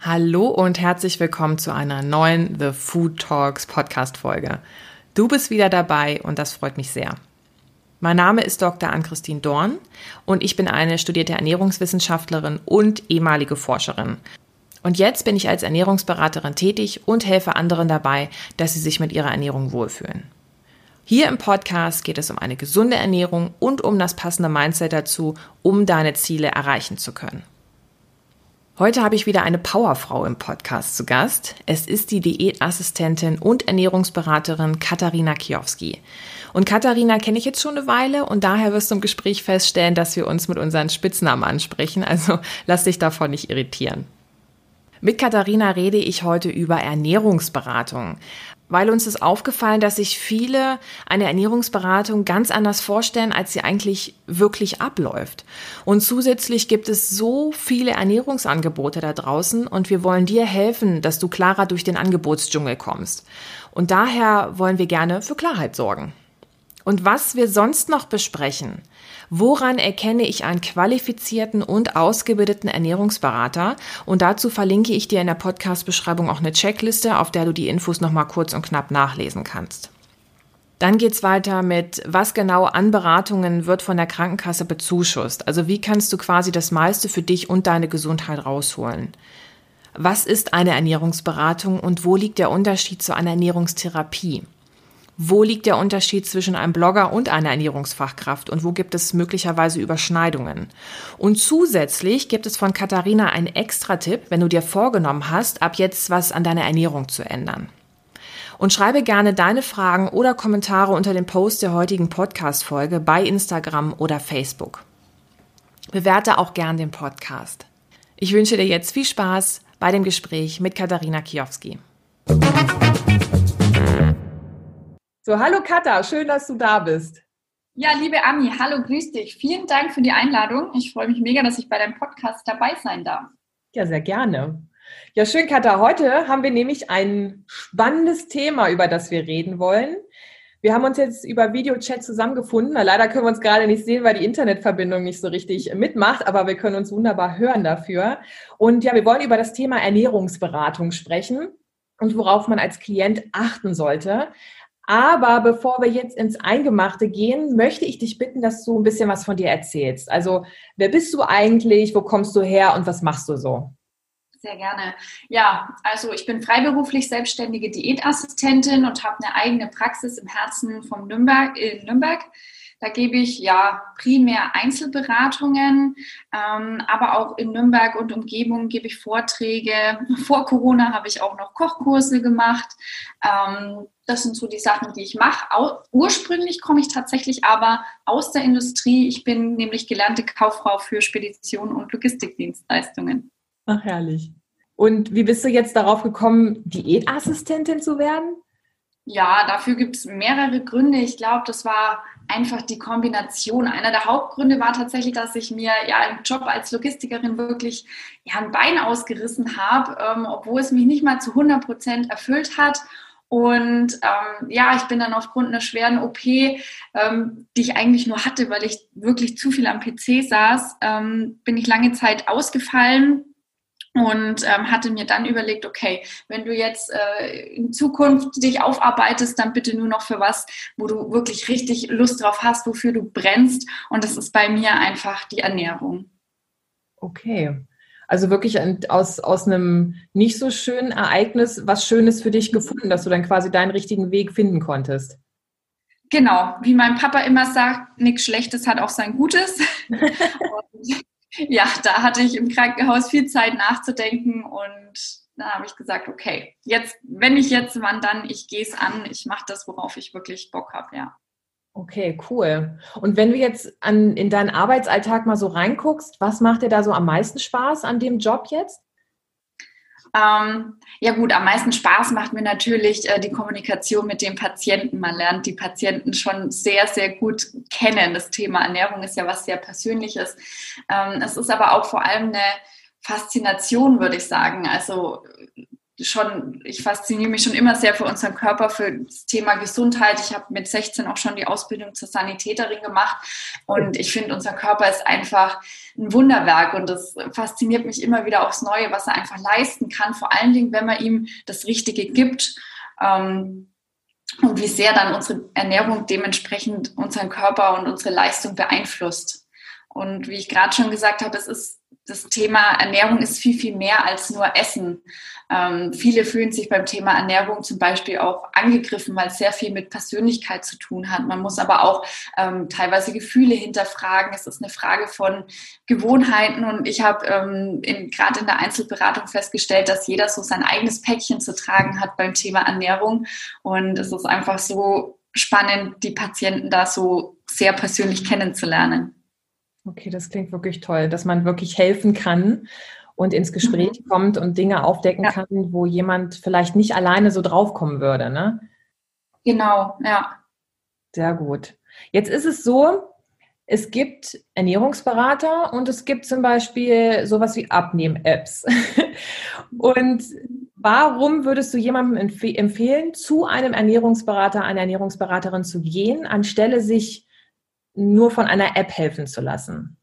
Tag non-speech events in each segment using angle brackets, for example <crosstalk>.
Hallo und herzlich willkommen zu einer neuen The Food Talks Podcast Folge. Du bist wieder dabei und das freut mich sehr. Mein Name ist Dr. Ann-Christine Dorn und ich bin eine studierte Ernährungswissenschaftlerin und ehemalige Forscherin. Und jetzt bin ich als Ernährungsberaterin tätig und helfe anderen dabei, dass sie sich mit ihrer Ernährung wohlfühlen. Hier im Podcast geht es um eine gesunde Ernährung und um das passende Mindset dazu, um deine Ziele erreichen zu können. Heute habe ich wieder eine Powerfrau im Podcast zu Gast. Es ist die Diätassistentin und Ernährungsberaterin Katharina Kiowski. Und Katharina kenne ich jetzt schon eine Weile und daher wirst du im Gespräch feststellen, dass wir uns mit unseren Spitznamen ansprechen. Also lass dich davon nicht irritieren. Mit Katharina rede ich heute über Ernährungsberatung weil uns ist aufgefallen, dass sich viele eine Ernährungsberatung ganz anders vorstellen, als sie eigentlich wirklich abläuft. Und zusätzlich gibt es so viele Ernährungsangebote da draußen und wir wollen dir helfen, dass du klarer durch den Angebotsdschungel kommst. Und daher wollen wir gerne für Klarheit sorgen. Und was wir sonst noch besprechen, Woran erkenne ich einen qualifizierten und ausgebildeten Ernährungsberater? Und dazu verlinke ich dir in der Podcast-Beschreibung auch eine Checkliste, auf der du die Infos nochmal kurz und knapp nachlesen kannst. Dann geht's weiter mit, was genau an Beratungen wird von der Krankenkasse bezuschusst. Also wie kannst du quasi das meiste für dich und deine Gesundheit rausholen? Was ist eine Ernährungsberatung und wo liegt der Unterschied zu einer Ernährungstherapie? Wo liegt der Unterschied zwischen einem Blogger und einer Ernährungsfachkraft und wo gibt es möglicherweise Überschneidungen? Und zusätzlich gibt es von Katharina einen Extra-Tipp, wenn du dir vorgenommen hast, ab jetzt was an deiner Ernährung zu ändern. Und schreibe gerne deine Fragen oder Kommentare unter dem Post der heutigen Podcast-Folge bei Instagram oder Facebook. Bewerte auch gern den Podcast. Ich wünsche dir jetzt viel Spaß bei dem Gespräch mit Katharina Kiowski. So, hallo Katha, schön, dass du da bist. Ja, liebe Ami, hallo, grüß dich. Vielen Dank für die Einladung. Ich freue mich mega, dass ich bei deinem Podcast dabei sein darf. Ja, sehr gerne. Ja, schön, Katha. Heute haben wir nämlich ein spannendes Thema, über das wir reden wollen. Wir haben uns jetzt über Videochat zusammengefunden. Leider können wir uns gerade nicht sehen, weil die Internetverbindung nicht so richtig mitmacht, aber wir können uns wunderbar hören dafür. Und ja, wir wollen über das Thema Ernährungsberatung sprechen und worauf man als Klient achten sollte. Aber bevor wir jetzt ins Eingemachte gehen, möchte ich dich bitten, dass du ein bisschen was von dir erzählst. Also, wer bist du eigentlich? Wo kommst du her und was machst du so? Sehr gerne. Ja, also ich bin freiberuflich selbstständige Diätassistentin und habe eine eigene Praxis im Herzen von Nürnberg, in Nürnberg. Da gebe ich ja primär Einzelberatungen, ähm, aber auch in Nürnberg und Umgebung gebe ich Vorträge. Vor Corona habe ich auch noch Kochkurse gemacht. Ähm, das sind so die Sachen, die ich mache. Ursprünglich komme ich tatsächlich aber aus der Industrie. Ich bin nämlich gelernte Kauffrau für Spedition und Logistikdienstleistungen. Ach, herrlich. Und wie bist du jetzt darauf gekommen, Diätassistentin zu werden? Ja, dafür gibt es mehrere Gründe. Ich glaube, das war einfach die Kombination. Einer der Hauptgründe war tatsächlich, dass ich mir ja im Job als Logistikerin wirklich ja, ein Bein ausgerissen habe, ähm, obwohl es mich nicht mal zu 100 Prozent erfüllt hat. Und ähm, ja, ich bin dann aufgrund einer schweren OP, ähm, die ich eigentlich nur hatte, weil ich wirklich zu viel am PC saß, ähm, bin ich lange Zeit ausgefallen und ähm, hatte mir dann überlegt, okay, wenn du jetzt äh, in Zukunft dich aufarbeitest, dann bitte nur noch für was, wo du wirklich richtig Lust drauf hast, wofür du brennst. Und das ist bei mir einfach die Ernährung. Okay. Also wirklich aus, aus einem nicht so schönen Ereignis was Schönes für dich gefunden, dass du dann quasi deinen richtigen Weg finden konntest. Genau, wie mein Papa immer sagt, nichts Schlechtes hat auch sein Gutes. <laughs> ja, da hatte ich im Krankenhaus viel Zeit nachzudenken und da habe ich gesagt, okay, jetzt, wenn ich jetzt, wann dann, ich gehe es an, ich mache das, worauf ich wirklich Bock habe, ja. Okay, cool. Und wenn du jetzt an, in deinen Arbeitsalltag mal so reinguckst, was macht dir da so am meisten Spaß an dem Job jetzt? Ähm, ja gut, am meisten Spaß macht mir natürlich äh, die Kommunikation mit dem Patienten. Man lernt die Patienten schon sehr, sehr gut kennen. Das Thema Ernährung ist ja was sehr Persönliches. Ähm, es ist aber auch vor allem eine Faszination, würde ich sagen. Also schon, ich fasziniere mich schon immer sehr für unseren Körper, für das Thema Gesundheit. Ich habe mit 16 auch schon die Ausbildung zur Sanitäterin gemacht und ich finde, unser Körper ist einfach ein Wunderwerk und das fasziniert mich immer wieder aufs Neue, was er einfach leisten kann, vor allen Dingen, wenn man ihm das Richtige gibt. Ähm, und wie sehr dann unsere Ernährung dementsprechend unseren Körper und unsere Leistung beeinflusst. Und wie ich gerade schon gesagt habe, es ist das Thema Ernährung ist viel, viel mehr als nur Essen. Ähm, viele fühlen sich beim Thema Ernährung zum Beispiel auch angegriffen, weil es sehr viel mit Persönlichkeit zu tun hat. Man muss aber auch ähm, teilweise Gefühle hinterfragen. Es ist eine Frage von Gewohnheiten. Und ich habe ähm, gerade in der Einzelberatung festgestellt, dass jeder so sein eigenes Päckchen zu tragen hat beim Thema Ernährung. Und es ist einfach so spannend, die Patienten da so sehr persönlich kennenzulernen. Okay, das klingt wirklich toll, dass man wirklich helfen kann und ins Gespräch mhm. kommt und Dinge aufdecken ja. kann, wo jemand vielleicht nicht alleine so draufkommen würde, ne? Genau, ja. Sehr gut. Jetzt ist es so, es gibt Ernährungsberater und es gibt zum Beispiel sowas wie Abnehm-Apps. <laughs> und warum würdest du jemandem empf empfehlen, zu einem Ernährungsberater, einer Ernährungsberaterin zu gehen, anstelle sich nur von einer App helfen zu lassen?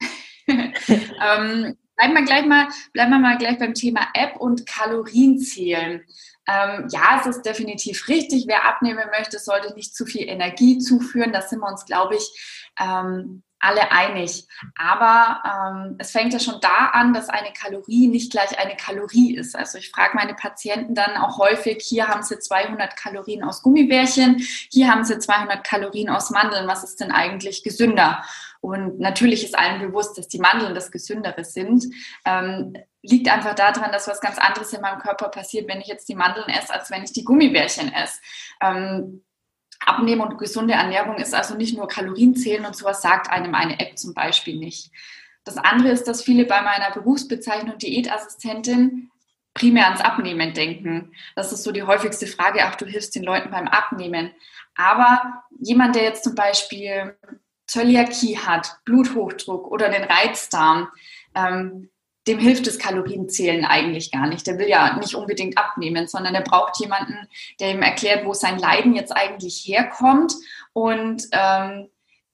<laughs> ähm, bleiben wir gleich mal, bleiben wir mal gleich beim Thema App und Kalorienzählen. Ähm, ja, es ist definitiv richtig. Wer abnehmen möchte, sollte nicht zu viel Energie zuführen. Da sind wir uns, glaube ich, ähm, alle einig. Aber ähm, es fängt ja schon da an, dass eine Kalorie nicht gleich eine Kalorie ist. Also ich frage meine Patienten dann auch häufig, hier haben sie 200 Kalorien aus Gummibärchen, hier haben sie 200 Kalorien aus Mandeln. Was ist denn eigentlich gesünder? Und natürlich ist allen bewusst, dass die Mandeln das Gesündere sind. Ähm, liegt einfach daran, dass was ganz anderes in meinem Körper passiert, wenn ich jetzt die Mandeln esse, als wenn ich die Gummibärchen esse. Ähm, Abnehmen und gesunde Ernährung ist also nicht nur Kalorien zählen und sowas sagt einem eine App zum Beispiel nicht. Das andere ist, dass viele bei meiner Berufsbezeichnung Diätassistentin primär ans Abnehmen denken. Das ist so die häufigste Frage, ach, du hilfst den Leuten beim Abnehmen. Aber jemand, der jetzt zum Beispiel Zöliakie hat, Bluthochdruck oder den Reizdarm, ähm, dem hilft das Kalorienzählen eigentlich gar nicht. Der will ja nicht unbedingt abnehmen, sondern er braucht jemanden, der ihm erklärt, wo sein Leiden jetzt eigentlich herkommt und ähm,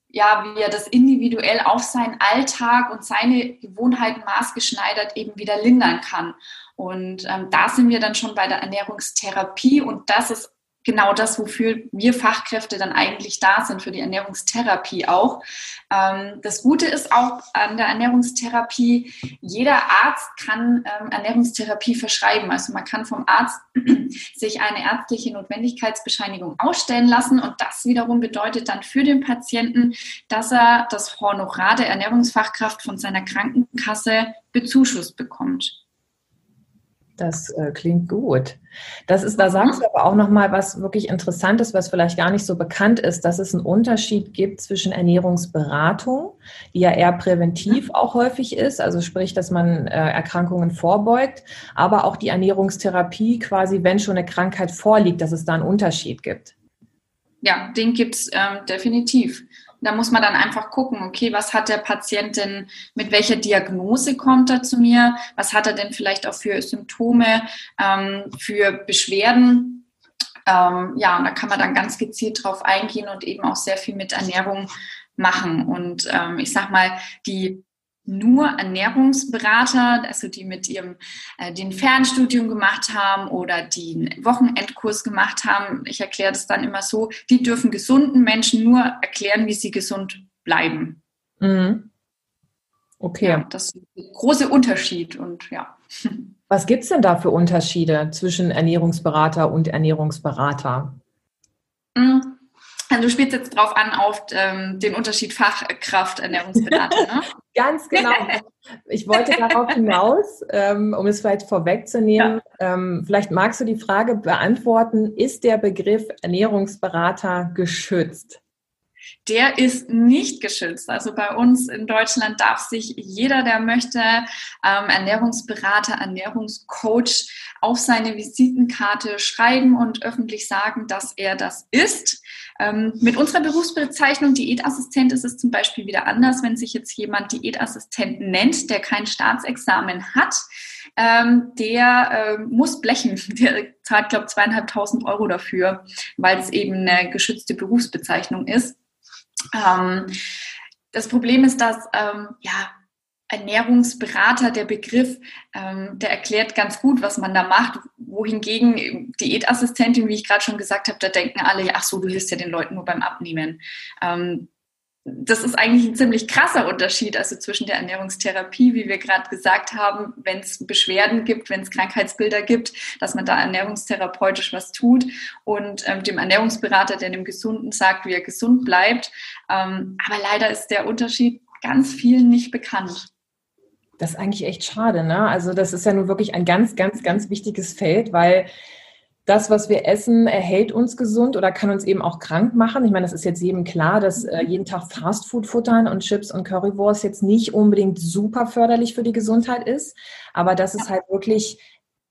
ja, wie er das individuell auf seinen Alltag und seine Gewohnheiten maßgeschneidert eben wieder lindern kann. Und ähm, da sind wir dann schon bei der Ernährungstherapie und das ist genau das, wofür wir Fachkräfte dann eigentlich da sind, für die Ernährungstherapie auch. Ähm, das Gute ist auch an der Ernährungstherapie, jeder Arzt kann ähm, Ernährungstherapie verschreiben. Also man kann vom Arzt <clears throat> sich eine ärztliche Notwendigkeitsbescheinigung ausstellen lassen und das wiederum bedeutet dann für den Patienten, dass er das Honorar der Ernährungsfachkraft von seiner Krankenkasse bezuschusst bekommt. Das äh, klingt gut. Das ist, da sagst du aber auch nochmal was wirklich Interessantes, was vielleicht gar nicht so bekannt ist, dass es einen Unterschied gibt zwischen Ernährungsberatung, die ja eher präventiv auch häufig ist, also sprich, dass man äh, Erkrankungen vorbeugt, aber auch die Ernährungstherapie quasi, wenn schon eine Krankheit vorliegt, dass es da einen Unterschied gibt. Ja, den gibt es ähm, definitiv. Da muss man dann einfach gucken, okay, was hat der Patient denn, mit welcher Diagnose kommt er zu mir? Was hat er denn vielleicht auch für Symptome, ähm, für Beschwerden? Ähm, ja, und da kann man dann ganz gezielt drauf eingehen und eben auch sehr viel mit Ernährung machen. Und ähm, ich sag mal, die nur Ernährungsberater, also die mit ihrem äh, den Fernstudium gemacht haben oder die einen Wochenendkurs gemacht haben. Ich erkläre das dann immer so, die dürfen gesunden Menschen nur erklären, wie sie gesund bleiben. Mhm. Okay. Ja, das ist ein großer Unterschied und ja. <laughs> Was gibt es denn da für Unterschiede zwischen Ernährungsberater und Ernährungsberater? Mhm. Also du spielst jetzt drauf an auf ähm, den Unterschied Fachkraft Ernährungsberater, ne? <laughs> Ganz genau. Ich wollte darauf hinaus, ähm, um es vielleicht vorwegzunehmen. Ja. Ähm, vielleicht magst du die Frage beantworten: Ist der Begriff Ernährungsberater geschützt? Der ist nicht geschützt. Also bei uns in Deutschland darf sich jeder, der möchte, ähm, Ernährungsberater, Ernährungscoach auf seine Visitenkarte schreiben und öffentlich sagen, dass er das ist. Ähm, mit unserer Berufsbezeichnung Diätassistent ist es zum Beispiel wieder anders, wenn sich jetzt jemand Diätassistent nennt, der kein Staatsexamen hat ähm, der äh, muss blechen. <laughs> Der zahlt, glaube ich, zweieinhalbtausend Euro dafür, weil es eben eine geschützte Berufsbezeichnung ist. Ähm, das Problem ist, dass ähm, ja, Ernährungsberater, der Begriff, ähm, der erklärt ganz gut, was man da macht, wohingegen Diätassistentin, wie ich gerade schon gesagt habe, da denken alle, ach so, du hilfst ja den Leuten nur beim Abnehmen. Ähm, das ist eigentlich ein ziemlich krasser Unterschied, also zwischen der Ernährungstherapie, wie wir gerade gesagt haben, wenn es Beschwerden gibt, wenn es Krankheitsbilder gibt, dass man da ernährungstherapeutisch was tut und ähm, dem Ernährungsberater, der dem Gesunden sagt, wie er gesund bleibt. Ähm, aber leider ist der Unterschied ganz vielen nicht bekannt. Das ist eigentlich echt schade, ne? Also das ist ja nun wirklich ein ganz, ganz, ganz wichtiges Feld, weil das, was wir essen, erhält uns gesund oder kann uns eben auch krank machen. Ich meine, das ist jetzt jedem klar, dass äh, jeden Tag Fastfood futtern und Chips und Currywurst jetzt nicht unbedingt super förderlich für die Gesundheit ist, aber dass es halt wirklich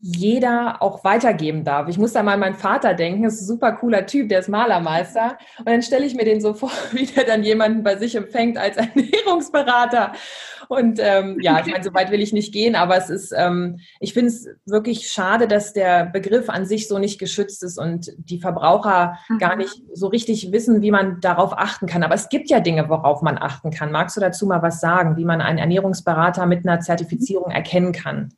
jeder auch weitergeben darf. Ich muss da mal an meinen Vater denken, das ist ein super cooler Typ, der ist Malermeister. Und dann stelle ich mir den so <laughs> vor, wie der dann jemanden bei sich empfängt als <laughs> Ernährungsberater. Und ähm, ja, ich meine, so weit will ich nicht gehen, aber es ist, ähm, ich finde es wirklich schade, dass der Begriff an sich so nicht geschützt ist und die Verbraucher mhm. gar nicht so richtig wissen, wie man darauf achten kann. Aber es gibt ja Dinge, worauf man achten kann. Magst du dazu mal was sagen, wie man einen Ernährungsberater mit einer Zertifizierung erkennen kann?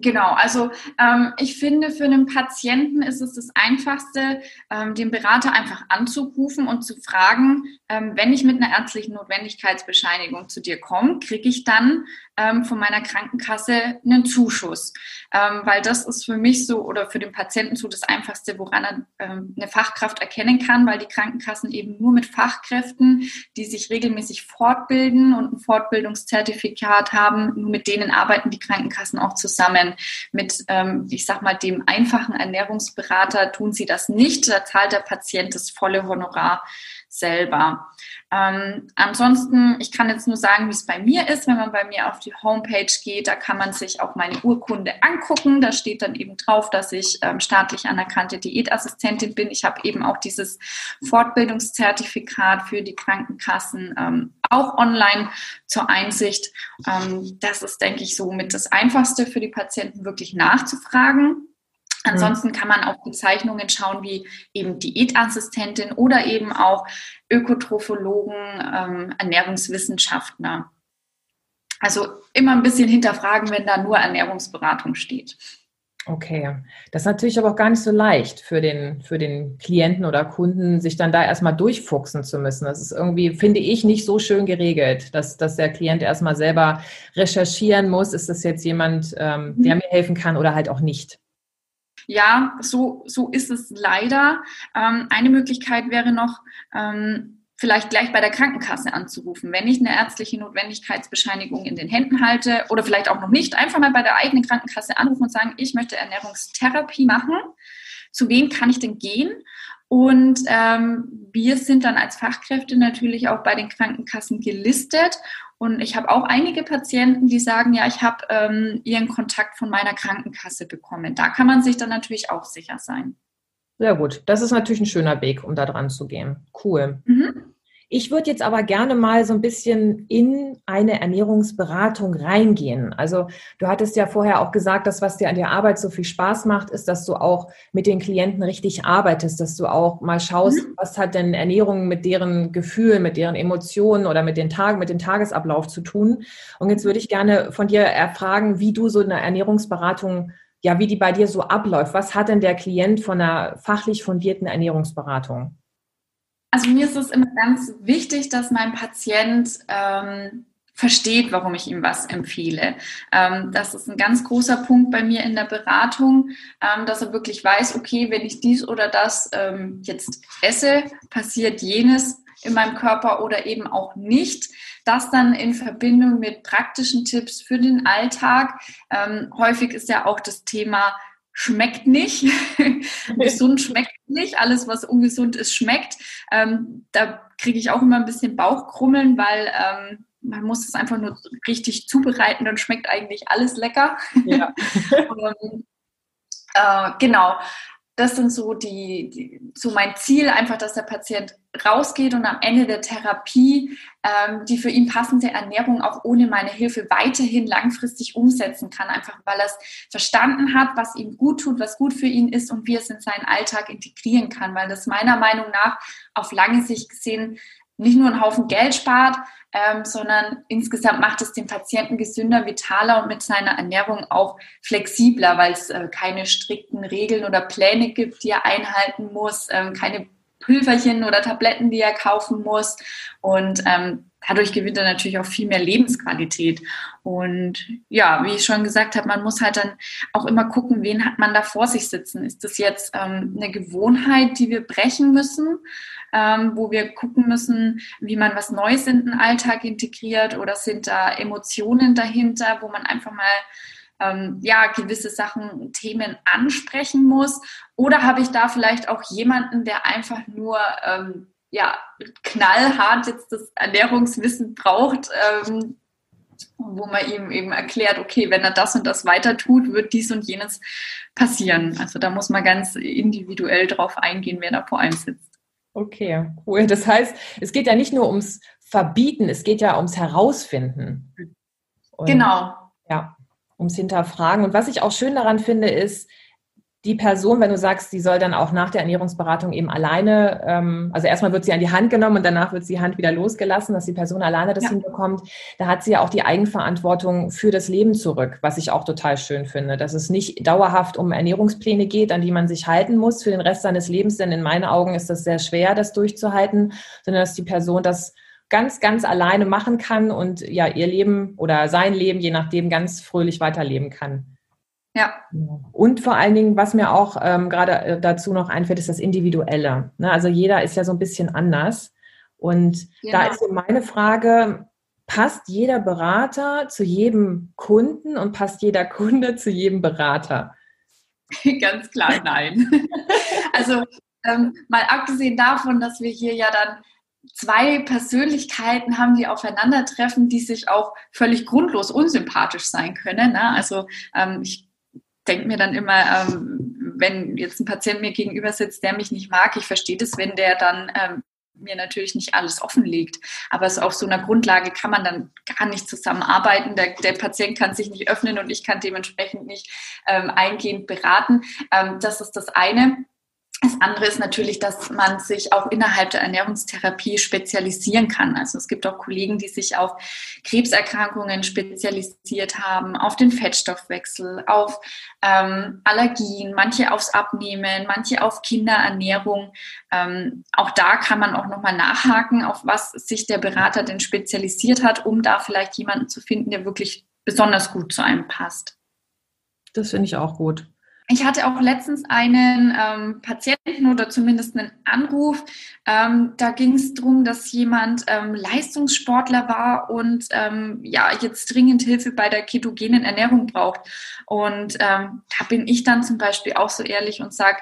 Genau, also ähm, ich finde, für einen Patienten ist es das Einfachste, ähm, den Berater einfach anzurufen und zu fragen, ähm, wenn ich mit einer ärztlichen Notwendigkeitsbescheinigung zu dir komme, kriege ich dann ähm, von meiner Krankenkasse einen Zuschuss. Ähm, weil das ist für mich so oder für den Patienten so das Einfachste, woran er ähm, eine Fachkraft erkennen kann, weil die Krankenkassen eben nur mit Fachkräften, die sich regelmäßig fortbilden und ein Fortbildungszertifikat haben, nur mit denen arbeiten die Krankenkassen auch zusammen. Mit, ähm, ich sag mal, dem einfachen Ernährungsberater tun sie das nicht. Da zahlt der Patient das volle Honorar selber. Ähm, ansonsten, ich kann jetzt nur sagen, wie es bei mir ist. Wenn man bei mir auf die Homepage geht, da kann man sich auch meine Urkunde angucken. Da steht dann eben drauf, dass ich ähm, staatlich anerkannte Diätassistentin bin. Ich habe eben auch dieses Fortbildungszertifikat für die Krankenkassen ähm, auch online zur Einsicht. Ähm, das ist, denke ich, so mit das Einfachste für die Patienten wirklich nachzufragen. Ansonsten kann man auf Bezeichnungen schauen wie eben Diätassistentin oder eben auch Ökotrophologen, ähm, Ernährungswissenschaftler. Also immer ein bisschen hinterfragen, wenn da nur Ernährungsberatung steht. Okay, das ist natürlich aber auch gar nicht so leicht für den, für den Klienten oder Kunden, sich dann da erstmal durchfuchsen zu müssen. Das ist irgendwie, finde ich, nicht so schön geregelt, dass, dass der Klient erstmal selber recherchieren muss, ist das jetzt jemand, ähm, der mhm. mir helfen kann oder halt auch nicht. Ja, so, so ist es leider. Ähm, eine Möglichkeit wäre noch, ähm, vielleicht gleich bei der Krankenkasse anzurufen, wenn ich eine ärztliche Notwendigkeitsbescheinigung in den Händen halte oder vielleicht auch noch nicht, einfach mal bei der eigenen Krankenkasse anrufen und sagen, ich möchte Ernährungstherapie machen. Zu wem kann ich denn gehen? Und ähm, wir sind dann als Fachkräfte natürlich auch bei den Krankenkassen gelistet und ich habe auch einige Patienten, die sagen, ja, ich habe ähm, ihren Kontakt von meiner Krankenkasse bekommen. Da kann man sich dann natürlich auch sicher sein. Sehr gut. Das ist natürlich ein schöner Weg, um da dran zu gehen. Cool. Mhm. Ich würde jetzt aber gerne mal so ein bisschen in eine Ernährungsberatung reingehen. Also du hattest ja vorher auch gesagt, dass was dir an der Arbeit so viel Spaß macht, ist, dass du auch mit den Klienten richtig arbeitest, dass du auch mal schaust, mhm. was hat denn Ernährung mit deren Gefühlen, mit deren Emotionen oder mit den Tagen, mit dem Tagesablauf zu tun. Und jetzt würde ich gerne von dir erfragen, wie du so eine Ernährungsberatung ja, wie die bei dir so abläuft. Was hat denn der Klient von einer fachlich fundierten Ernährungsberatung? Also mir ist es immer ganz wichtig, dass mein Patient ähm, versteht, warum ich ihm was empfehle. Ähm, das ist ein ganz großer Punkt bei mir in der Beratung, ähm, dass er wirklich weiß, okay, wenn ich dies oder das ähm, jetzt esse, passiert jenes in meinem Körper oder eben auch nicht. Das dann in Verbindung mit praktischen Tipps für den Alltag. Ähm, häufig ist ja auch das Thema schmeckt nicht. <laughs> Gesund schmeckt nicht. Alles, was ungesund ist, schmeckt. Ähm, da kriege ich auch immer ein bisschen Bauchkrummeln, weil ähm, man muss es einfach nur richtig zubereiten, dann schmeckt eigentlich alles lecker. Ja. <laughs> Und, äh, genau. Das sind so die, die, so mein Ziel, einfach, dass der Patient rausgeht und am Ende der Therapie ähm, die für ihn passende Ernährung auch ohne meine Hilfe weiterhin langfristig umsetzen kann, einfach weil er es verstanden hat, was ihm gut tut, was gut für ihn ist und wie er es in seinen Alltag integrieren kann, weil das meiner Meinung nach auf lange Sicht gesehen nicht nur einen Haufen Geld spart, ähm, sondern insgesamt macht es den Patienten gesünder, vitaler und mit seiner Ernährung auch flexibler, weil es äh, keine strikten Regeln oder Pläne gibt, die er einhalten muss, ähm, keine Pülverchen oder Tabletten, die er kaufen muss. Und ähm, dadurch gewinnt er natürlich auch viel mehr Lebensqualität. Und ja, wie ich schon gesagt habe, man muss halt dann auch immer gucken, wen hat man da vor sich sitzen. Ist das jetzt ähm, eine Gewohnheit, die wir brechen müssen? ähm, wo wir gucken müssen, wie man was Neues in den Alltag integriert oder sind da Emotionen dahinter, wo man einfach mal ähm, ja, gewisse Sachen, Themen ansprechen muss? Oder habe ich da vielleicht auch jemanden, der einfach nur ähm, ja, knallhart jetzt das Ernährungswissen braucht, ähm, wo man ihm eben erklärt, okay, wenn er das und das weiter tut, wird dies und jenes passieren. Also da muss man ganz individuell drauf eingehen, wer da vor einem sitzt. Okay, cool. Das heißt, es geht ja nicht nur ums Verbieten, es geht ja ums Herausfinden. Und, genau. Ja, ums Hinterfragen. Und was ich auch schön daran finde, ist, die Person, wenn du sagst, sie soll dann auch nach der Ernährungsberatung eben alleine, ähm, also erstmal wird sie an die Hand genommen und danach wird die Hand wieder losgelassen, dass die Person alleine das ja. hinbekommt, da hat sie ja auch die Eigenverantwortung für das Leben zurück, was ich auch total schön finde, dass es nicht dauerhaft um Ernährungspläne geht, an die man sich halten muss für den Rest seines Lebens, denn in meinen Augen ist das sehr schwer, das durchzuhalten, sondern dass die Person das ganz, ganz alleine machen kann und ja ihr Leben oder sein Leben, je nachdem, ganz fröhlich weiterleben kann. Ja. Und vor allen Dingen, was mir auch ähm, gerade äh, dazu noch einfällt, ist das Individuelle. Ne? Also jeder ist ja so ein bisschen anders. Und genau. da ist so meine Frage, passt jeder Berater zu jedem Kunden und passt jeder Kunde zu jedem Berater? <laughs> Ganz klar, nein. <laughs> also ähm, mal abgesehen davon, dass wir hier ja dann zwei Persönlichkeiten haben, die aufeinandertreffen, die sich auch völlig grundlos unsympathisch sein können. Ne? Also ähm, ich denke mir dann immer, ähm, wenn jetzt ein Patient mir gegenüber sitzt, der mich nicht mag, ich verstehe das, wenn der dann ähm, mir natürlich nicht alles offenlegt. Aber so auf so einer Grundlage kann man dann gar nicht zusammenarbeiten. Der, der Patient kann sich nicht öffnen und ich kann dementsprechend nicht ähm, eingehend beraten. Ähm, das ist das eine. Das andere ist natürlich, dass man sich auch innerhalb der Ernährungstherapie spezialisieren kann. Also es gibt auch Kollegen, die sich auf Krebserkrankungen spezialisiert haben, auf den Fettstoffwechsel, auf ähm, Allergien, manche aufs Abnehmen, manche auf Kinderernährung. Ähm, auch da kann man auch nochmal nachhaken, auf was sich der Berater denn spezialisiert hat, um da vielleicht jemanden zu finden, der wirklich besonders gut zu einem passt. Das finde ich auch gut. Ich hatte auch letztens einen ähm, Patienten oder zumindest einen Anruf. Ähm, da ging es darum, dass jemand ähm, Leistungssportler war und ähm, ja jetzt dringend Hilfe bei der ketogenen Ernährung braucht. Und ähm, da bin ich dann zum Beispiel auch so ehrlich und sage,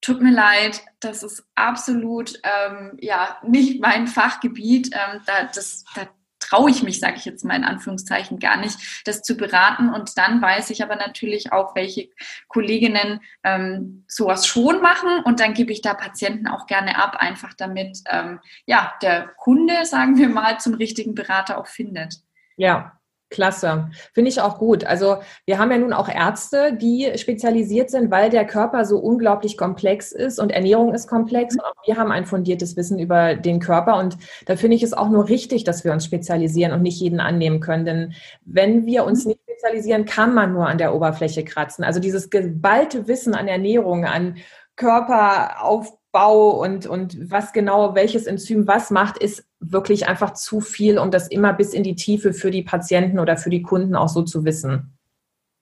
tut mir leid, das ist absolut ähm, ja nicht mein Fachgebiet. Da, das, da traue ich mich, sage ich jetzt mal in Anführungszeichen, gar nicht, das zu beraten. Und dann weiß ich aber natürlich auch, welche Kolleginnen ähm, sowas schon machen. Und dann gebe ich da Patienten auch gerne ab, einfach damit ähm, ja der Kunde, sagen wir mal, zum richtigen Berater auch findet. Ja, Klasse. Finde ich auch gut. Also wir haben ja nun auch Ärzte, die spezialisiert sind, weil der Körper so unglaublich komplex ist und Ernährung ist komplex. Und auch wir haben ein fundiertes Wissen über den Körper. Und da finde ich es auch nur richtig, dass wir uns spezialisieren und nicht jeden annehmen können. Denn wenn wir uns nicht spezialisieren, kann man nur an der Oberfläche kratzen. Also dieses geballte Wissen an Ernährung, an Körperaufbau, Bau und, und was genau welches Enzym was macht, ist wirklich einfach zu viel, um das immer bis in die Tiefe für die Patienten oder für die Kunden auch so zu wissen.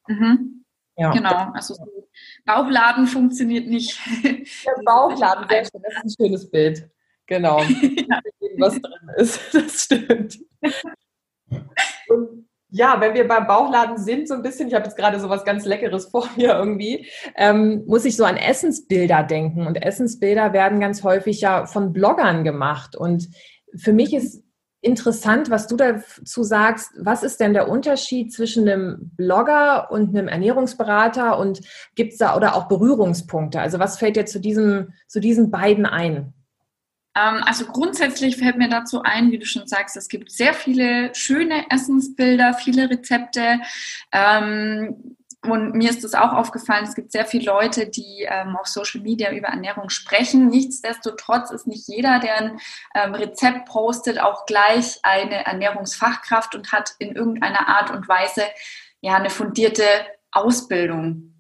Mhm. Ja. Genau, also Bauchladen funktioniert nicht. Der Bauchladen, sehr schön, das ist ein schönes Bild. Genau. <laughs> ja. Was drin ist, das stimmt. <laughs> Und ja, wenn wir beim Bauchladen sind, so ein bisschen, ich habe jetzt gerade so was ganz Leckeres vor <laughs> mir irgendwie, ähm, muss ich so an Essensbilder denken. Und Essensbilder werden ganz häufig ja von Bloggern gemacht. Und für mich ist interessant, was du dazu sagst. Was ist denn der Unterschied zwischen einem Blogger und einem Ernährungsberater und gibt es da oder auch Berührungspunkte? Also was fällt dir zu, diesem, zu diesen beiden ein? Ähm, also grundsätzlich fällt mir dazu ein, wie du schon sagst, es gibt sehr viele schöne Essensbilder, viele Rezepte. Ähm, und mir ist das auch aufgefallen, es gibt sehr viele Leute, die ähm, auf Social Media über Ernährung sprechen. Nichtsdestotrotz ist nicht jeder, der ein Rezept postet, auch gleich eine Ernährungsfachkraft und hat in irgendeiner Art und Weise ja eine fundierte Ausbildung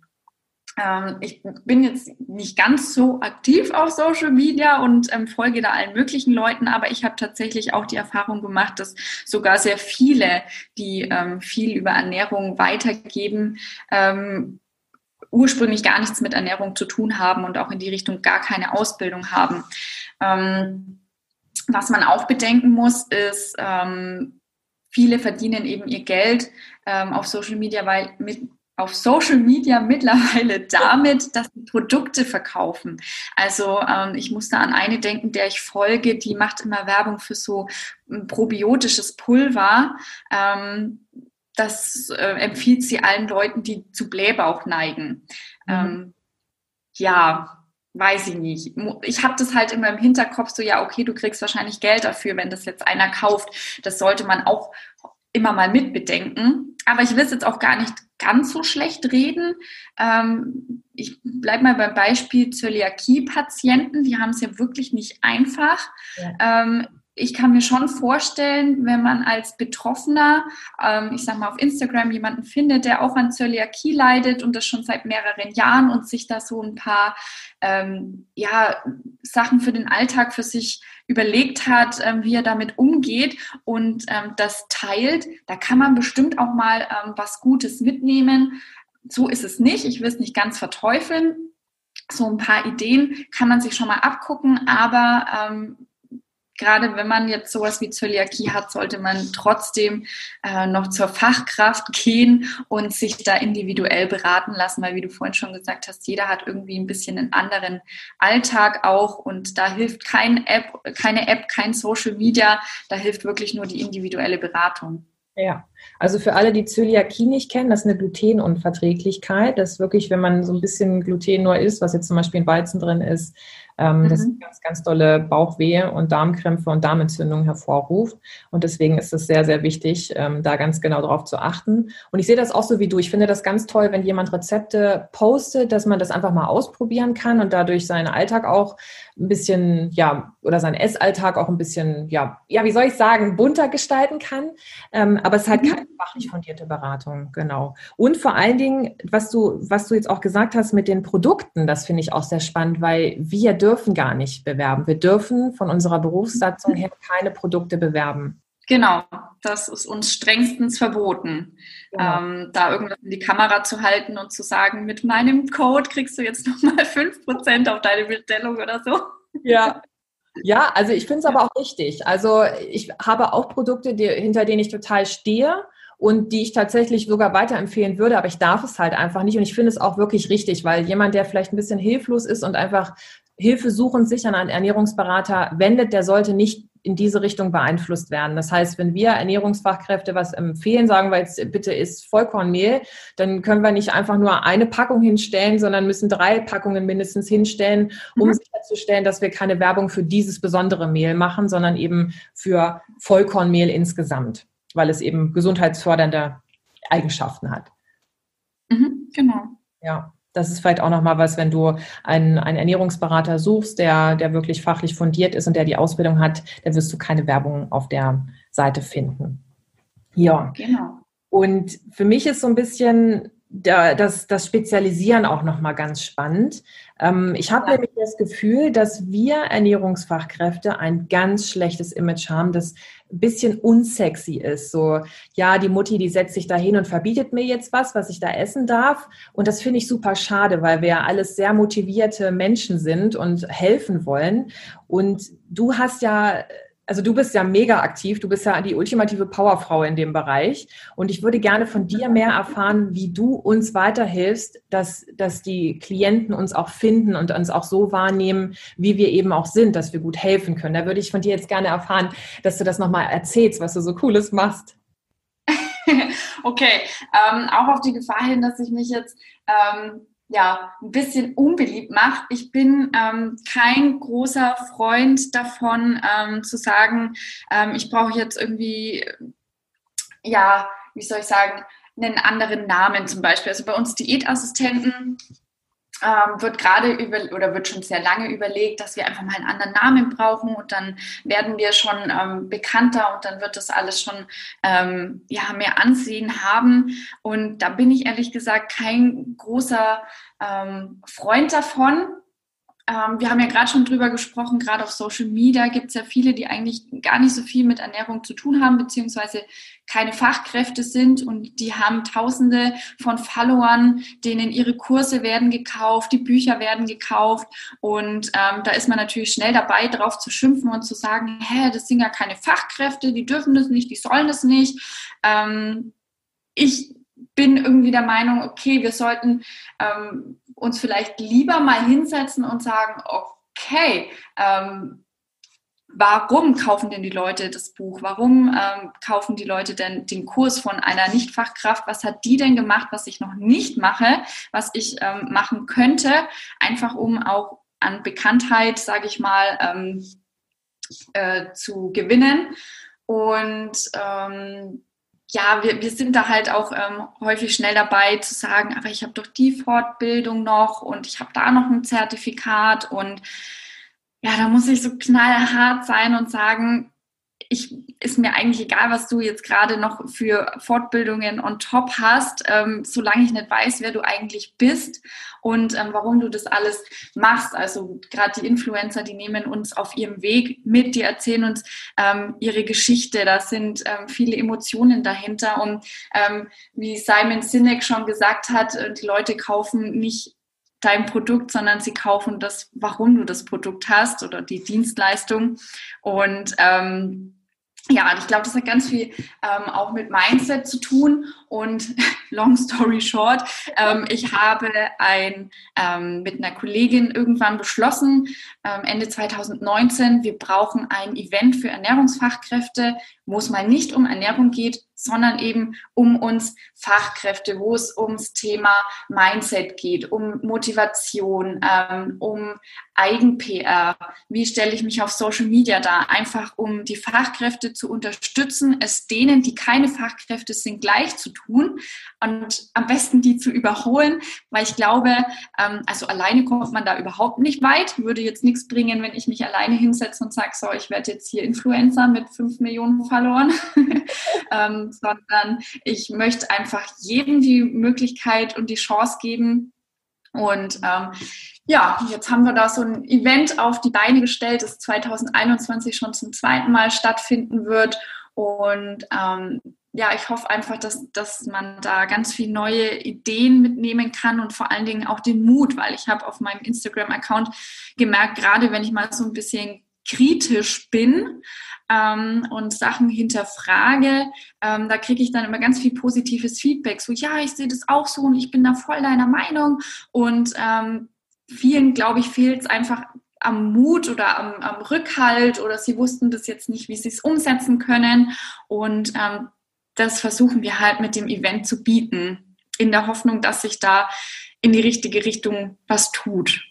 ich bin jetzt nicht ganz so aktiv auf Social Media und ähm, folge da allen möglichen Leuten, aber ich habe tatsächlich auch die Erfahrung gemacht, dass sogar sehr viele, die ähm, viel über Ernährung weitergeben, ähm, ursprünglich gar nichts mit Ernährung zu tun haben und auch in die Richtung gar keine Ausbildung haben. Ähm, was man auch bedenken muss, ist, ähm, viele verdienen eben ihr Geld auf Social Media, weil mit auf Social Media mittlerweile <laughs> damit, dass sie Produkte verkaufen. Also ähm, ich muss da an eine denken, der ich folge, die macht immer Werbung für so ein probiotisches Pulver. Ähm, das äh, empfiehlt sie allen Leuten, die zu Blähbauch neigen. Mhm. Ähm, ja, weiß ich nicht. Ich habe das halt immer im Hinterkopf, so ja, okay, du kriegst wahrscheinlich Geld dafür, wenn das jetzt einer kauft. Das sollte man auch immer mal mitbedenken. Aber ich will es jetzt auch gar nicht ganz so schlecht reden. Ähm, ich bleibe mal beim Beispiel Zöliakie-Patienten. Die haben es ja wirklich nicht einfach. Ja. Ähm, ich kann mir schon vorstellen, wenn man als Betroffener, ähm, ich sage mal auf Instagram jemanden findet, der auch an Zöliakie leidet und das schon seit mehreren Jahren und sich da so ein paar ähm, ja, Sachen für den Alltag für sich überlegt hat, ähm, wie er damit umgeht und ähm, das teilt, da kann man bestimmt auch mal ähm, was Gutes mitnehmen. So ist es nicht. Ich will es nicht ganz verteufeln. So ein paar Ideen kann man sich schon mal abgucken, aber ähm, gerade wenn man jetzt sowas wie Zöliakie hat, sollte man trotzdem äh, noch zur Fachkraft gehen und sich da individuell beraten lassen, weil wie du vorhin schon gesagt hast, jeder hat irgendwie ein bisschen einen anderen Alltag auch und da hilft kein App, keine App, kein Social Media, da hilft wirklich nur die individuelle Beratung. Ja, also für alle, die Zöliakie nicht kennen, das ist eine Glutenunverträglichkeit. Das ist wirklich, wenn man so ein bisschen Gluten nur isst, was jetzt zum Beispiel in Weizen drin ist, ähm, mhm. das ganz, ganz dolle Bauchwehe und Darmkrämpfe und Darmentzündungen hervorruft. Und deswegen ist es sehr, sehr wichtig, ähm, da ganz genau darauf zu achten. Und ich sehe das auch so wie du. Ich finde das ganz toll, wenn jemand Rezepte postet, dass man das einfach mal ausprobieren kann und dadurch seinen Alltag auch ein bisschen, ja, oder seinen Essalltag auch ein bisschen, ja, ja, wie soll ich sagen, bunter gestalten kann. Ähm, aber es ist halt mhm. keine fachlich fundierte Beratung, genau. Und vor allen Dingen, was du, was du jetzt auch gesagt hast mit den Produkten, das finde ich auch sehr spannend, weil wir dürfen gar nicht bewerben. Wir dürfen von unserer Berufssatzung her keine Produkte bewerben. Genau, das ist uns strengstens verboten, genau. ähm, da irgendwas in die Kamera zu halten und zu sagen, mit meinem Code kriegst du jetzt nochmal 5% auf deine Bestellung oder so. Ja. Ja, also ich finde es aber auch richtig. Also ich habe auch Produkte, die, hinter denen ich total stehe und die ich tatsächlich sogar weiterempfehlen würde, aber ich darf es halt einfach nicht und ich finde es auch wirklich richtig, weil jemand, der vielleicht ein bisschen hilflos ist und einfach Hilfe suchend sich an einen Ernährungsberater wendet, der sollte nicht in diese Richtung beeinflusst werden. Das heißt, wenn wir Ernährungsfachkräfte was empfehlen, sagen wir jetzt bitte ist Vollkornmehl, dann können wir nicht einfach nur eine Packung hinstellen, sondern müssen drei Packungen mindestens hinstellen, um mhm. sicherzustellen, dass wir keine Werbung für dieses besondere Mehl machen, sondern eben für Vollkornmehl insgesamt, weil es eben gesundheitsfördernde Eigenschaften hat. Mhm, genau. Ja das ist vielleicht auch nochmal was, wenn du einen, einen Ernährungsberater suchst, der, der wirklich fachlich fundiert ist und der die Ausbildung hat, dann wirst du keine Werbung auf der Seite finden. Ja. Genau. Und für mich ist so ein bisschen das, das Spezialisieren auch nochmal ganz spannend. Ähm, ich habe nämlich das Gefühl, dass wir Ernährungsfachkräfte ein ganz schlechtes Image haben, das ein bisschen unsexy ist. So, ja, die Mutti, die setzt sich da hin und verbietet mir jetzt was, was ich da essen darf. Und das finde ich super schade, weil wir ja alles sehr motivierte Menschen sind und helfen wollen. Und du hast ja also du bist ja mega aktiv, du bist ja die ultimative Powerfrau in dem Bereich. Und ich würde gerne von dir mehr erfahren, wie du uns weiterhilfst, dass, dass die Klienten uns auch finden und uns auch so wahrnehmen, wie wir eben auch sind, dass wir gut helfen können. Da würde ich von dir jetzt gerne erfahren, dass du das nochmal erzählst, was du so Cooles machst. <laughs> okay, ähm, auch auf die Gefahr hin, dass ich mich jetzt ähm, ja, ein bisschen unbeliebt macht. Ich bin ähm, kein großer Freund davon, ähm, zu sagen, ähm, ich brauche jetzt irgendwie, ja, wie soll ich sagen, einen anderen Namen zum Beispiel. Also bei uns Diätassistenten ähm, wird gerade über oder wird schon sehr lange überlegt, dass wir einfach mal einen anderen Namen brauchen und dann werden wir schon ähm, bekannter und dann wird das alles schon ähm, ja, mehr Ansehen haben. Und da bin ich ehrlich gesagt kein großer ähm, Freund davon. Ähm, wir haben ja gerade schon drüber gesprochen, gerade auf Social Media gibt es ja viele, die eigentlich gar nicht so viel mit Ernährung zu tun haben, beziehungsweise keine Fachkräfte sind und die haben tausende von Followern, denen ihre Kurse werden gekauft, die Bücher werden gekauft und ähm, da ist man natürlich schnell dabei, drauf zu schimpfen und zu sagen, hä, das sind ja keine Fachkräfte, die dürfen das nicht, die sollen das nicht. Ähm, ich bin irgendwie der Meinung, okay, wir sollten ähm, uns vielleicht lieber mal hinsetzen und sagen, okay, ähm, warum kaufen denn die Leute das Buch? Warum ähm, kaufen die Leute denn den Kurs von einer Nichtfachkraft? Was hat die denn gemacht, was ich noch nicht mache, was ich ähm, machen könnte? Einfach um auch an Bekanntheit, sage ich mal, ähm, äh, zu gewinnen. Und ähm, ja, wir, wir sind da halt auch ähm, häufig schnell dabei zu sagen, aber ich habe doch die Fortbildung noch und ich habe da noch ein Zertifikat. Und ja, da muss ich so knallhart sein und sagen, ich, ist mir eigentlich egal, was du jetzt gerade noch für Fortbildungen on top hast, ähm, solange ich nicht weiß, wer du eigentlich bist und ähm, warum du das alles machst. Also gerade die Influencer, die nehmen uns auf ihrem Weg mit, die erzählen uns ähm, ihre Geschichte. Da sind ähm, viele Emotionen dahinter. Und ähm, wie Simon Sinek schon gesagt hat, äh, die Leute kaufen nicht dein Produkt, sondern sie kaufen das, warum du das Produkt hast oder die Dienstleistung. Und ähm, ja, ich glaube, das hat ganz viel ähm, auch mit Mindset zu tun. Und <laughs> long story short, ähm, ich habe ein, ähm, mit einer Kollegin irgendwann beschlossen, ähm, Ende 2019, wir brauchen ein Event für Ernährungsfachkräfte, wo es mal nicht um Ernährung geht, sondern eben um uns Fachkräfte, wo es ums Thema Mindset geht, um Motivation, ähm, um Eigen-PR. Wie stelle ich mich auf Social Media dar? Einfach um die Fachkräfte zu unterstützen, es denen, die keine Fachkräfte sind, gleich zu tun und am besten die zu überholen, weil ich glaube, ähm, also alleine kommt man da überhaupt nicht weit. Würde jetzt nichts bringen, wenn ich mich alleine hinsetze und sage, so, ich werde jetzt hier Influencer mit fünf Millionen verloren, <laughs> ähm, sondern ich möchte einfach jedem die Möglichkeit und die Chance geben. Und ähm, ja, jetzt haben wir da so ein Event auf die Beine gestellt, das 2021 schon zum zweiten Mal stattfinden wird. Und ähm, ja, ich hoffe einfach, dass, dass man da ganz viele neue Ideen mitnehmen kann und vor allen Dingen auch den Mut, weil ich habe auf meinem Instagram-Account gemerkt, gerade wenn ich mal so ein bisschen kritisch bin ähm, und Sachen hinterfrage, ähm, da kriege ich dann immer ganz viel positives Feedback. So, ja, ich sehe das auch so und ich bin da voll deiner Meinung. Und ähm, vielen, glaube ich, fehlt es einfach am Mut oder am, am, Rückhalt oder sie wussten das jetzt nicht, wie sie es umsetzen können. Und ähm, das versuchen wir halt mit dem Event zu bieten, in der Hoffnung, dass sich da in die richtige Richtung was tut.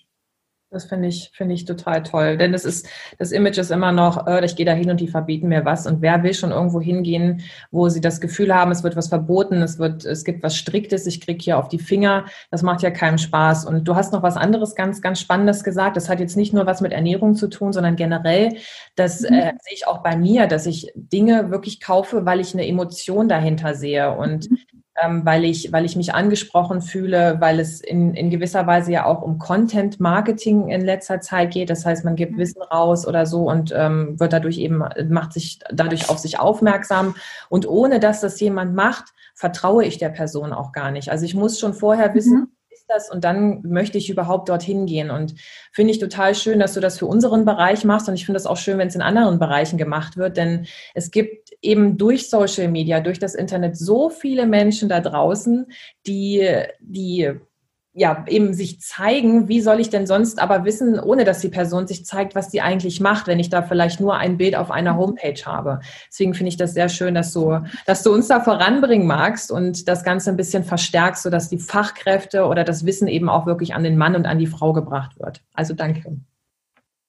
Das finde ich, finde ich total toll. Denn es ist, das Image ist immer noch, äh, ich gehe da hin und die verbieten mir was. Und wer will schon irgendwo hingehen, wo sie das Gefühl haben, es wird was verboten, es wird, es gibt was Striktes, ich kriege hier auf die Finger. Das macht ja keinen Spaß. Und du hast noch was anderes ganz, ganz Spannendes gesagt. Das hat jetzt nicht nur was mit Ernährung zu tun, sondern generell, das mhm. äh, sehe ich auch bei mir, dass ich Dinge wirklich kaufe, weil ich eine Emotion dahinter sehe. Und mhm ähm, weil, ich, weil ich mich angesprochen fühle, weil es in, in gewisser Weise ja auch um Content Marketing in letzter Zeit geht. Das heißt, man gibt mhm. Wissen raus oder so und ähm, wird dadurch eben, macht sich dadurch auf sich aufmerksam. Und ohne dass das jemand macht, vertraue ich der Person auch gar nicht. Also ich muss schon vorher wissen, mhm. Ist das und dann möchte ich überhaupt dorthin gehen. Und finde ich total schön, dass du das für unseren Bereich machst. Und ich finde das auch schön, wenn es in anderen Bereichen gemacht wird, denn es gibt eben durch Social Media, durch das Internet so viele Menschen da draußen, die, die ja, eben sich zeigen, wie soll ich denn sonst aber wissen, ohne dass die Person sich zeigt, was sie eigentlich macht, wenn ich da vielleicht nur ein Bild auf einer Homepage habe. Deswegen finde ich das sehr schön, dass du, dass du uns da voranbringen magst und das Ganze ein bisschen verstärkst, sodass die Fachkräfte oder das Wissen eben auch wirklich an den Mann und an die Frau gebracht wird. Also danke.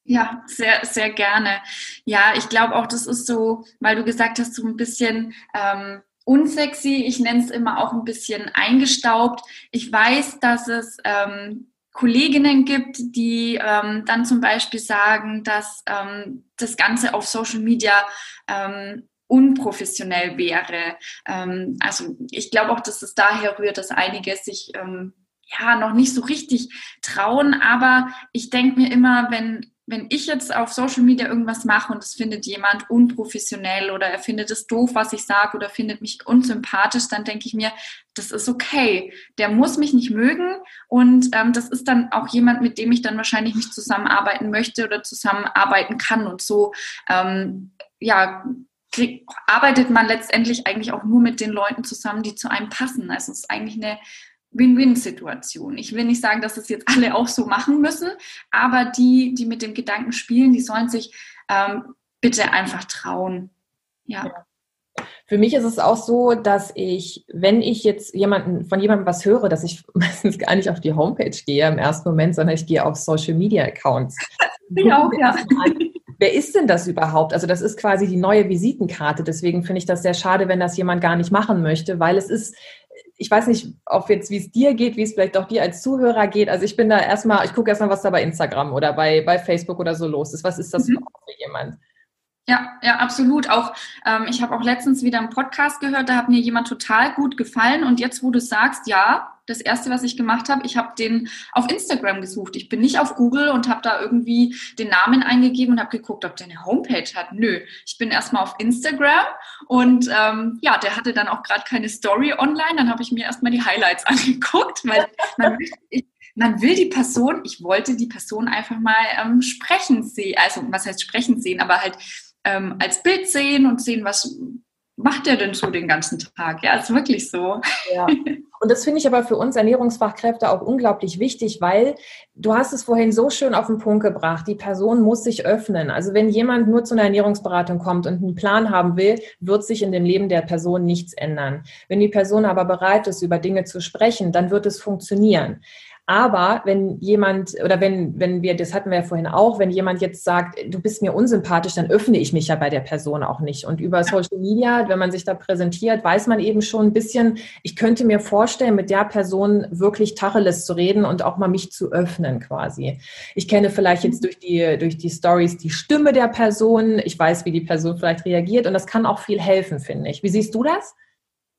Ja, sehr, sehr gerne. Ja, ich glaube auch, das ist so, weil du gesagt hast, so ein bisschen ähm, unsexy. Ich nenne es immer auch ein bisschen eingestaubt. Ich weiß, dass es ähm, Kolleginnen gibt, die ähm, dann zum Beispiel sagen, dass ähm, das Ganze auf Social Media ähm, unprofessionell wäre. Ähm, also ich glaube auch, dass es daher rührt, dass einige sich ähm, ja noch nicht so richtig trauen. Aber ich denke mir immer, wenn wenn ich jetzt auf Social Media irgendwas mache und es findet jemand unprofessionell oder er findet es doof, was ich sage oder findet mich unsympathisch, dann denke ich mir, das ist okay. Der muss mich nicht mögen und ähm, das ist dann auch jemand, mit dem ich dann wahrscheinlich nicht zusammenarbeiten möchte oder zusammenarbeiten kann. Und so, ähm, ja, krieg, arbeitet man letztendlich eigentlich auch nur mit den Leuten zusammen, die zu einem passen. Also es ist eigentlich eine Win-Win-Situation. Ich will nicht sagen, dass es jetzt alle auch so machen müssen, aber die, die mit dem Gedanken spielen, die sollen sich ähm, bitte einfach trauen. Ja. Für mich ist es auch so, dass ich, wenn ich jetzt jemanden, von jemandem was höre, dass ich <laughs> meistens gar nicht auf die Homepage gehe im ersten Moment, sondern ich gehe auf Social Media Accounts. <laughs> Ich auch, ja. <laughs> Wer ist denn das überhaupt? Also das ist quasi die neue Visitenkarte. Deswegen finde ich das sehr schade, wenn das jemand gar nicht machen möchte, weil es ist ich weiß nicht, ob jetzt, wie es dir geht, wie es vielleicht auch dir als Zuhörer geht. Also ich bin da erstmal, ich gucke erstmal, was da bei Instagram oder bei, bei Facebook oder so los ist. Was ist das mhm. für jemand? Ja, ja, absolut. Auch ähm, ich habe auch letztens wieder einen Podcast gehört, da hat mir jemand total gut gefallen. Und jetzt, wo du sagst, ja, das erste, was ich gemacht habe, ich habe den auf Instagram gesucht. Ich bin nicht auf Google und habe da irgendwie den Namen eingegeben und habe geguckt, ob der eine Homepage hat. Nö, ich bin erstmal auf Instagram und ähm, ja, der hatte dann auch gerade keine Story online. Dann habe ich mir erstmal die Highlights <laughs> angeguckt, weil man, ich, man will die Person, ich wollte die Person einfach mal ähm, sprechen sehen, also was heißt sprechen sehen, aber halt ähm, als Bild sehen und sehen, was macht der denn so den ganzen Tag? Ja, ist wirklich so. Ja. Und das finde ich aber für uns Ernährungsfachkräfte auch unglaublich wichtig, weil du hast es vorhin so schön auf den Punkt gebracht. Die Person muss sich öffnen. Also wenn jemand nur zu einer Ernährungsberatung kommt und einen Plan haben will, wird sich in dem Leben der Person nichts ändern. Wenn die Person aber bereit ist, über Dinge zu sprechen, dann wird es funktionieren. Aber wenn jemand oder wenn, wenn wir, das hatten wir ja vorhin auch, wenn jemand jetzt sagt, du bist mir unsympathisch, dann öffne ich mich ja bei der Person auch nicht. Und über Social Media, wenn man sich da präsentiert, weiß man eben schon ein bisschen, ich könnte mir vorstellen, mit der Person wirklich Tacheles zu reden und auch mal mich zu öffnen quasi. Ich kenne vielleicht jetzt durch die, durch die Stories die Stimme der Person. Ich weiß, wie die Person vielleicht reagiert und das kann auch viel helfen, finde ich. Wie siehst du das?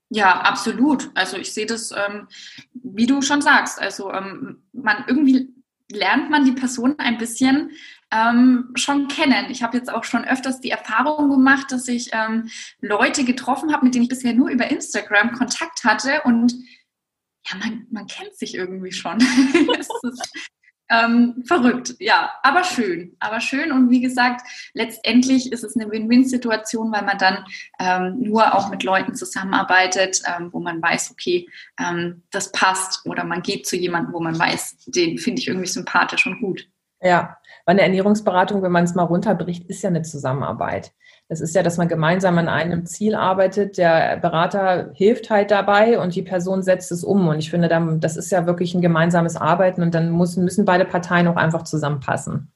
Ja, absolut. Also ich sehe das, ähm, wie du schon sagst. Also ähm, man irgendwie lernt man die Person ein bisschen ähm, schon kennen. Ich habe jetzt auch schon öfters die Erfahrung gemacht, dass ich ähm, Leute getroffen habe, mit denen ich bisher nur über Instagram Kontakt hatte und ja, man, man kennt sich irgendwie schon. <laughs> ähm, verrückt, ja, aber schön, aber schön und wie gesagt, letztendlich ist es eine Win-Win-Situation, weil man dann ähm, nur auch mit Leuten zusammenarbeitet, ähm, wo man weiß, okay, ähm, das passt oder man geht zu jemandem, wo man weiß, den finde ich irgendwie sympathisch und gut. Ja, weil eine Ernährungsberatung, wenn man es mal runterbricht, ist ja eine Zusammenarbeit. Das ist ja, dass man gemeinsam an einem Ziel arbeitet. Der Berater hilft halt dabei und die Person setzt es um. Und ich finde, das ist ja wirklich ein gemeinsames Arbeiten und dann müssen, müssen beide Parteien auch einfach zusammenpassen.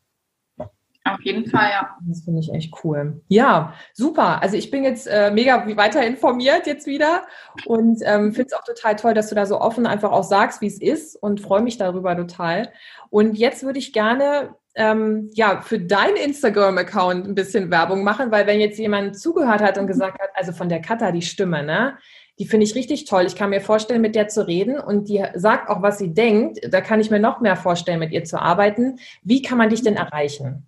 Auf jeden Fall, ja. Das finde ich echt cool. Ja, super. Also ich bin jetzt äh, mega weiter informiert jetzt wieder und ähm, finde es auch total toll, dass du da so offen einfach auch sagst, wie es ist und freue mich darüber total. Und jetzt würde ich gerne ähm, ja, für deinen Instagram-Account ein bisschen Werbung machen, weil wenn jetzt jemand zugehört hat und gesagt hat, also von der Katha die Stimme, ne? Die finde ich richtig toll. Ich kann mir vorstellen, mit der zu reden und die sagt auch, was sie denkt. Da kann ich mir noch mehr vorstellen, mit ihr zu arbeiten. Wie kann man dich denn erreichen?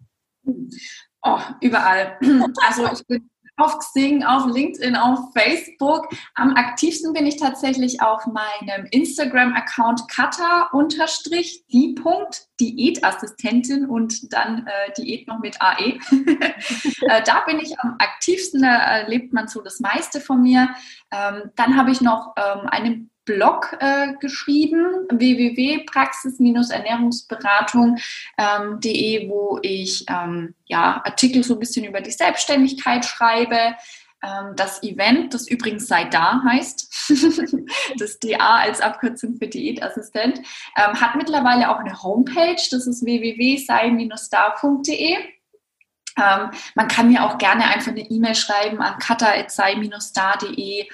Oh, überall. <clears throat> Also ich bin auf Xing, auf LinkedIn, auf Facebook. Am aktivsten bin ich tatsächlich auf meinem Instagram-Account kata-die Diätassistentin und dann äh, Diät noch mit AE. <laughs> äh, da bin ich am aktivsten, da erlebt man so das meiste von mir. Ähm, dann habe ich noch ähm, einen Blog äh, geschrieben, www.praxis-ernährungsberatung.de, wo ich ähm, ja, Artikel so ein bisschen über die Selbstständigkeit schreibe. Ähm, das Event, das übrigens sei da heißt, <laughs> das DA als Abkürzung für Diätassistent, ähm, hat mittlerweile auch eine Homepage, das ist www.sei-da.de. Ähm, man kann mir auch gerne einfach eine E-Mail schreiben an kata.sei-da.de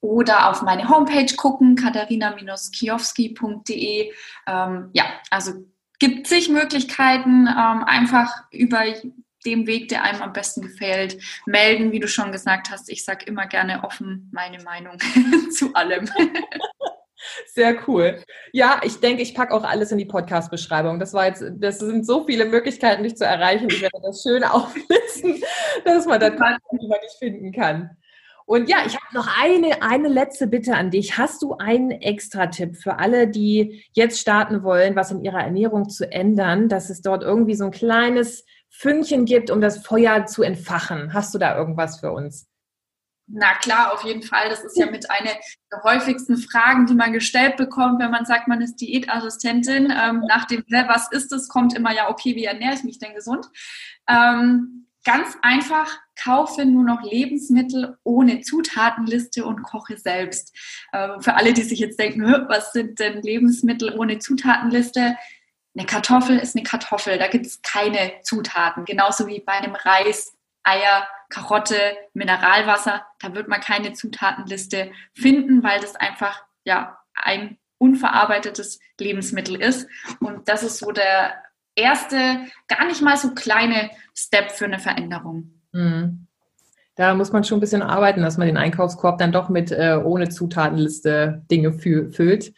oder auf meine Homepage gucken, katharina-kiowski.de. Ja, also gibt sich Möglichkeiten, einfach über dem Weg, der einem am besten gefällt, melden, wie du schon gesagt hast. Ich sage immer gerne offen meine Meinung <laughs> zu allem. Sehr cool. Ja, ich denke, ich packe auch alles in die Podcast-Beschreibung. Das war jetzt, das sind so viele Möglichkeiten, dich zu erreichen. Ich werde das schön <laughs> auflisten, dass man das nicht finden kann. Und ja, ich habe noch eine, eine letzte Bitte an dich. Hast du einen Extra-Tipp für alle, die jetzt starten wollen, was in ihrer Ernährung zu ändern, dass es dort irgendwie so ein kleines Fünkchen gibt, um das Feuer zu entfachen? Hast du da irgendwas für uns? Na klar, auf jeden Fall. Das ist ja mit einer der häufigsten Fragen, die man gestellt bekommt, wenn man sagt, man ist Diätassistentin. Ähm, nach dem, was ist es, kommt immer ja, okay, wie ernähre ich mich denn gesund? Ähm, Ganz einfach, kaufe nur noch Lebensmittel ohne Zutatenliste und koche selbst. Ähm, für alle, die sich jetzt denken, was sind denn Lebensmittel ohne Zutatenliste? Eine Kartoffel ist eine Kartoffel, da gibt es keine Zutaten. Genauso wie bei einem Reis, Eier, Karotte, Mineralwasser, da wird man keine Zutatenliste finden, weil das einfach ja ein unverarbeitetes Lebensmittel ist. Und das ist so der erste, gar nicht mal so kleine Step für eine Veränderung. Mhm. Da muss man schon ein bisschen arbeiten, dass man den Einkaufskorb dann doch mit äh, ohne Zutatenliste Dinge füllt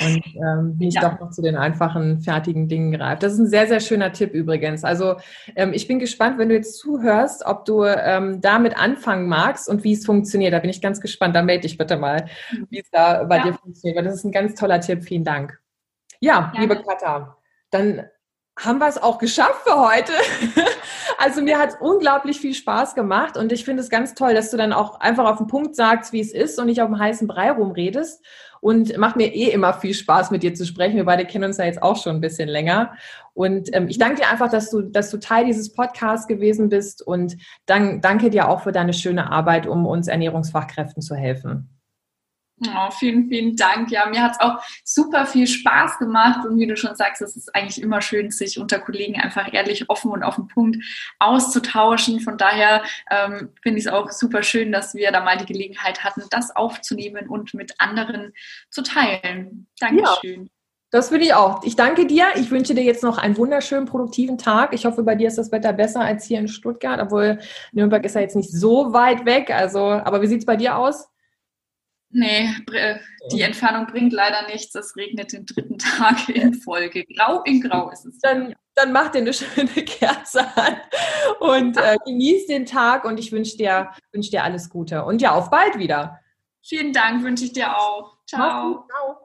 und ähm, nicht ja. doch noch zu den einfachen, fertigen Dingen greift. Das ist ein sehr, sehr schöner Tipp übrigens. Also ähm, ich bin gespannt, wenn du jetzt zuhörst, ob du ähm, damit anfangen magst und wie es funktioniert. Da bin ich ganz gespannt. Da melde dich bitte mal, mhm. wie es da bei ja. dir funktioniert. Weil das ist ein ganz toller Tipp. Vielen Dank. Ja, ja. liebe Katha, dann haben wir es auch geschafft für heute. <laughs> also mir hat es unglaublich viel Spaß gemacht und ich finde es ganz toll, dass du dann auch einfach auf den Punkt sagst, wie es ist und nicht auf dem heißen Brei rumredest. Und macht mir eh immer viel Spaß, mit dir zu sprechen. Wir beide kennen uns ja jetzt auch schon ein bisschen länger. Und ähm, ich danke dir einfach, dass du, dass du Teil dieses Podcasts gewesen bist und dann, danke dir auch für deine schöne Arbeit, um uns Ernährungsfachkräften zu helfen. Oh, vielen, vielen Dank. Ja, mir hat es auch super viel Spaß gemacht und wie du schon sagst, es ist eigentlich immer schön, sich unter Kollegen einfach ehrlich, offen und auf den Punkt auszutauschen. Von daher ähm, finde ich es auch super schön, dass wir da mal die Gelegenheit hatten, das aufzunehmen und mit anderen zu teilen. Dankeschön. Ja. Das würde ich auch. Ich danke dir. Ich wünsche dir jetzt noch einen wunderschönen, produktiven Tag. Ich hoffe, bei dir ist das Wetter besser als hier in Stuttgart, obwohl Nürnberg ist ja jetzt nicht so weit weg. Also, aber wie sieht es bei dir aus? Nee, die Entfernung bringt leider nichts. Es regnet den dritten <laughs> Tag in Folge. Grau in Grau ist es. Dann, dann mach dir eine <laughs> schöne Kerze an und äh, <laughs> genieß den Tag und ich wünsche dir, wünsch dir alles Gute. Und ja, auf bald wieder. Vielen Dank, wünsche ich dir auch. Ciao. Ciao.